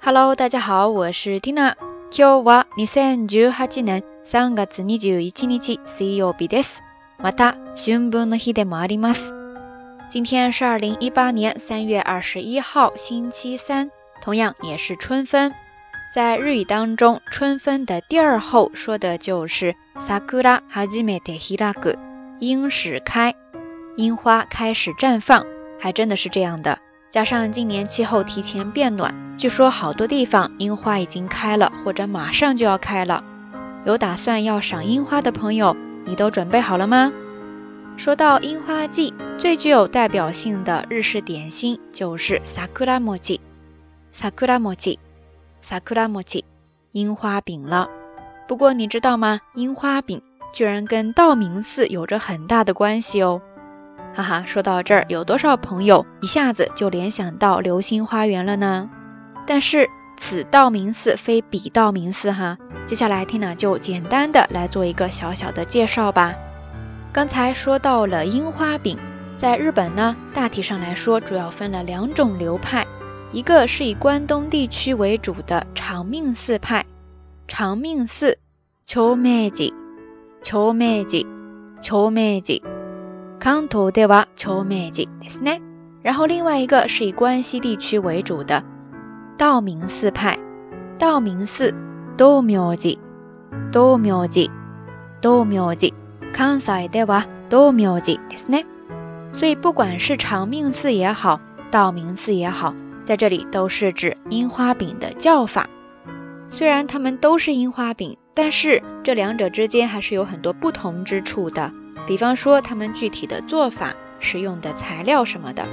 Hello，大家好，我是 Tina。今日は二千十八年三月二十一日水曜日です。また春分の日でもあります。今天是二零一八年三月二十一号，星期三，同样也是春分。在日语当中，春分的第二后说的就是桜始めて開く，樱始开，樱花开始绽放，还真的是这样的。 加上今年气候提前变暖，据说好多地方樱花已经开了，或者马上就要开了。有打算要赏樱花的朋友，你都准备好了吗？说到樱花季，最具有代表性的日式点心就是萨库拉莫吉，萨库拉莫吉，萨库拉莫吉，樱花饼了。不过你知道吗？樱花饼居然跟道明寺有着很大的关系哦。哈哈，说到这儿，有多少朋友一下子就联想到流星花园了呢？但是此道明寺非彼道明寺哈。接下来 Tina 就简单的来做一个小小的介绍吧。刚才说到了樱花饼，在日本呢，大体上来说主要分了两种流派，一个是以关东地区为主的长命寺派，长命寺，秋梅吉，秋梅吉，秋梅吉。関東では長命寺ですね。然后另外一个是以关西地区为主的道明寺派，道明寺道明寺道明寺道明寺。関西では道明寺ですね。所以不管是长命寺也好，道明寺也好，在这里都是指樱花饼的叫法。虽然它们都是樱花饼，但是这两者之间还是有很多不同之处的。 比方说，他们具体的做法、使用的材料什么的。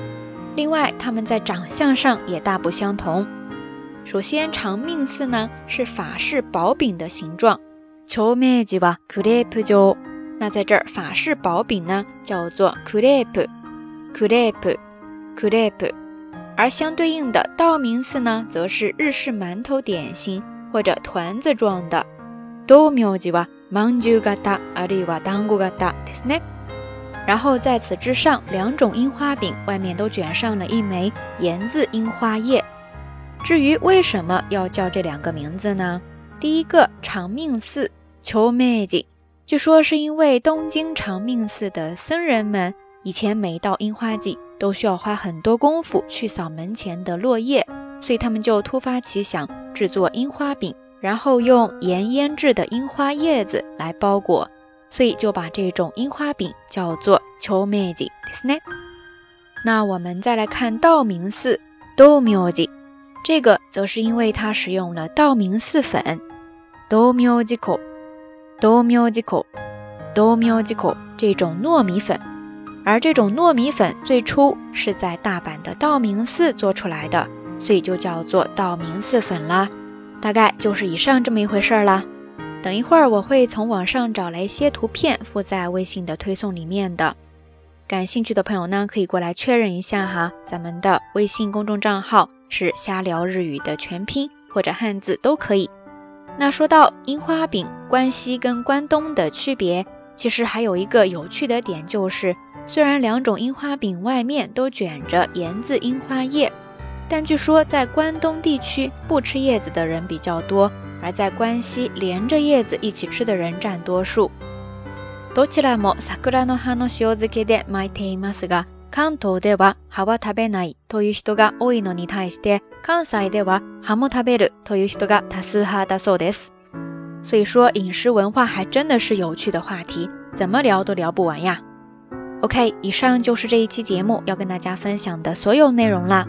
另外，他们在长相上也大不相同。首先，长命寺呢是法式薄饼的形状，求面积吧，crepe 就。那在这儿，法式薄饼呢叫做 crepe，crepe，crepe。而相对应的道明寺呢，则是日式馒头点心或者团子状的，道明寺吧。芒珠嘎达，あるいは団子嘎达ですね。然后在此之上，两种樱花饼外面都卷上了一枚盐渍樱花叶。至于为什么要叫这两个名字呢？第一个长命寺求美景，据说是因为东京长命寺的僧人们以前每到樱花季都需要花很多功夫去扫门前的落叶，所以他们就突发奇想制作樱花饼。 然后用盐腌制的樱花叶子来包裹，所以就把这种樱花饼叫做秋梅吉，ですね。那我们再来看道明寺道明寺，这个则是因为它使用了道明寺粉，道明寺粉，道明寺粉，道明寺粉这种糯米粉，而这种糯米粉最初是在大阪的道明寺做出来的，所以就叫做道明寺粉啦。 大概就是以上这么一回事儿啦。等一会儿我会从网上找来一些图片附在微信的推送里面的，感兴趣的朋友呢可以过来确认一下哈。咱们的微信公众账号是“瞎聊日语”的全拼或者汉字都可以。那说到樱花饼，关西跟关东的区别，其实还有一个有趣的点就是，虽然两种樱花饼外面都卷着盐渍樱花叶。但据说在关东地区不吃叶子的人比较多，而在关西连着叶子一起吃的人占多数。どちらも桜の葉の塩漬けで巻いていますが、関東では葉は食べないという人が多いのに対して、関西では葉も食べるという人が多数派だそうです。所以说饮食文化还真的是有趣的话题，怎么聊都聊不完呀。OK，以上就是这一期节目要跟大家分享的所有内容啦。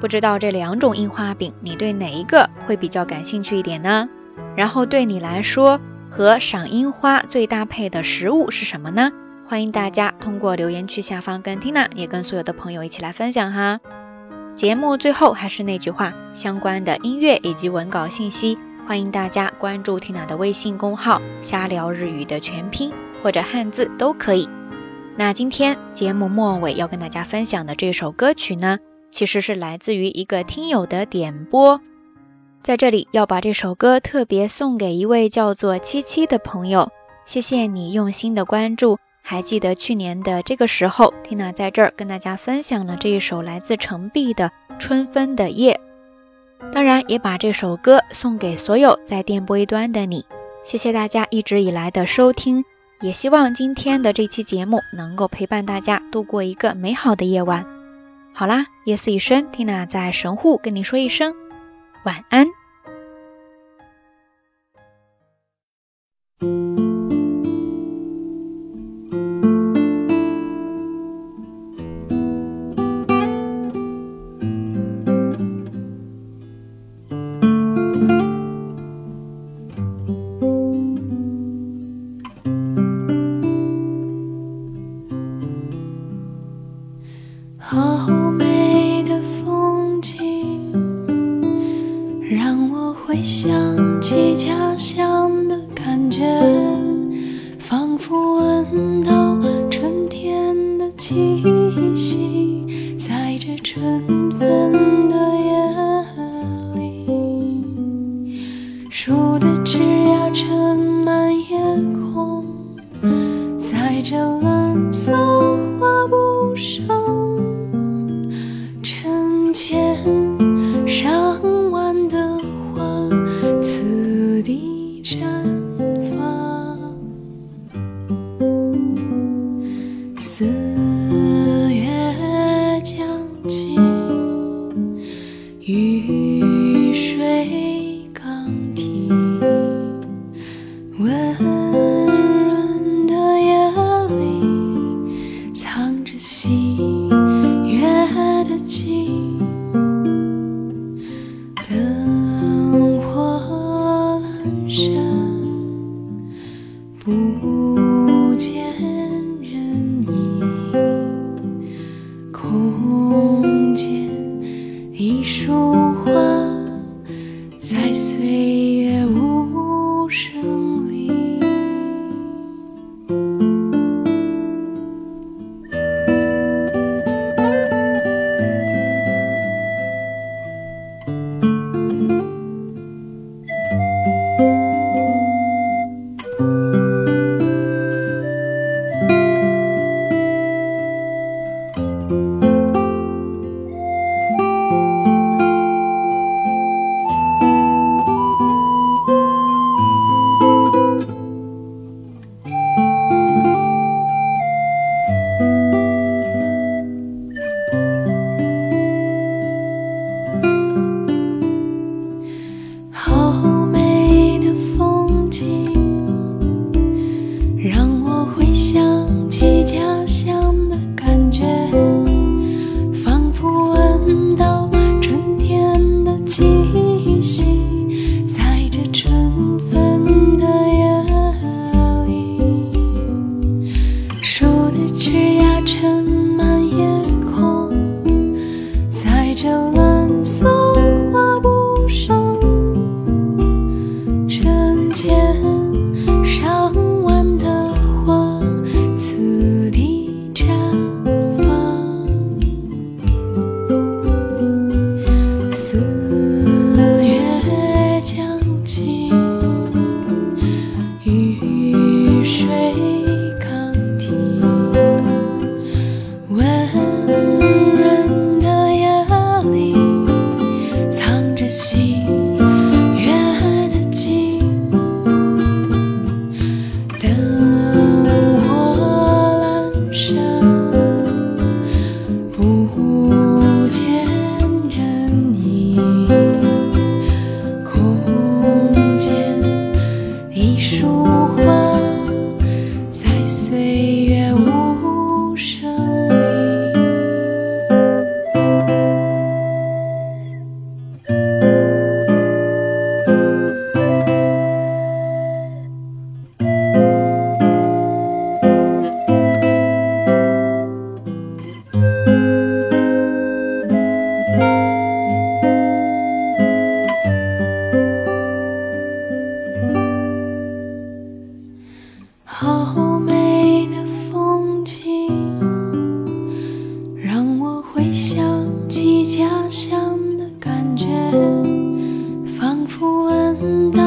不知道这两种樱花饼，你对哪一个会比较感兴趣一点呢？然后对你来说，和赏樱花最搭配的食物是什么呢？欢迎大家通过留言区下方跟 Tina 也跟所有的朋友一起来分享哈。节目最后还是那句话，相关的音乐以及文稿信息，欢迎大家关注 Tina 的微信公号“瞎聊日语”的全拼或者汉字都可以。那今天节目末尾要跟大家分享的这首歌曲呢？其实是来自于一个听友的点播。在这里要把这首歌特别送给一位叫做七七的朋友谢谢你用心的关注还记得去年的这个时候缇娜在这儿跟大家分享了这一首来自程璧的春分的夜。当然也把这首歌送给所有在电波一端的你谢谢大家一直以来的收听也希望今天的这期节目能够陪伴大家度过一个美好的夜晚。好啦，夜色已深，Tina 在神户跟你说一声晚安。好。想等到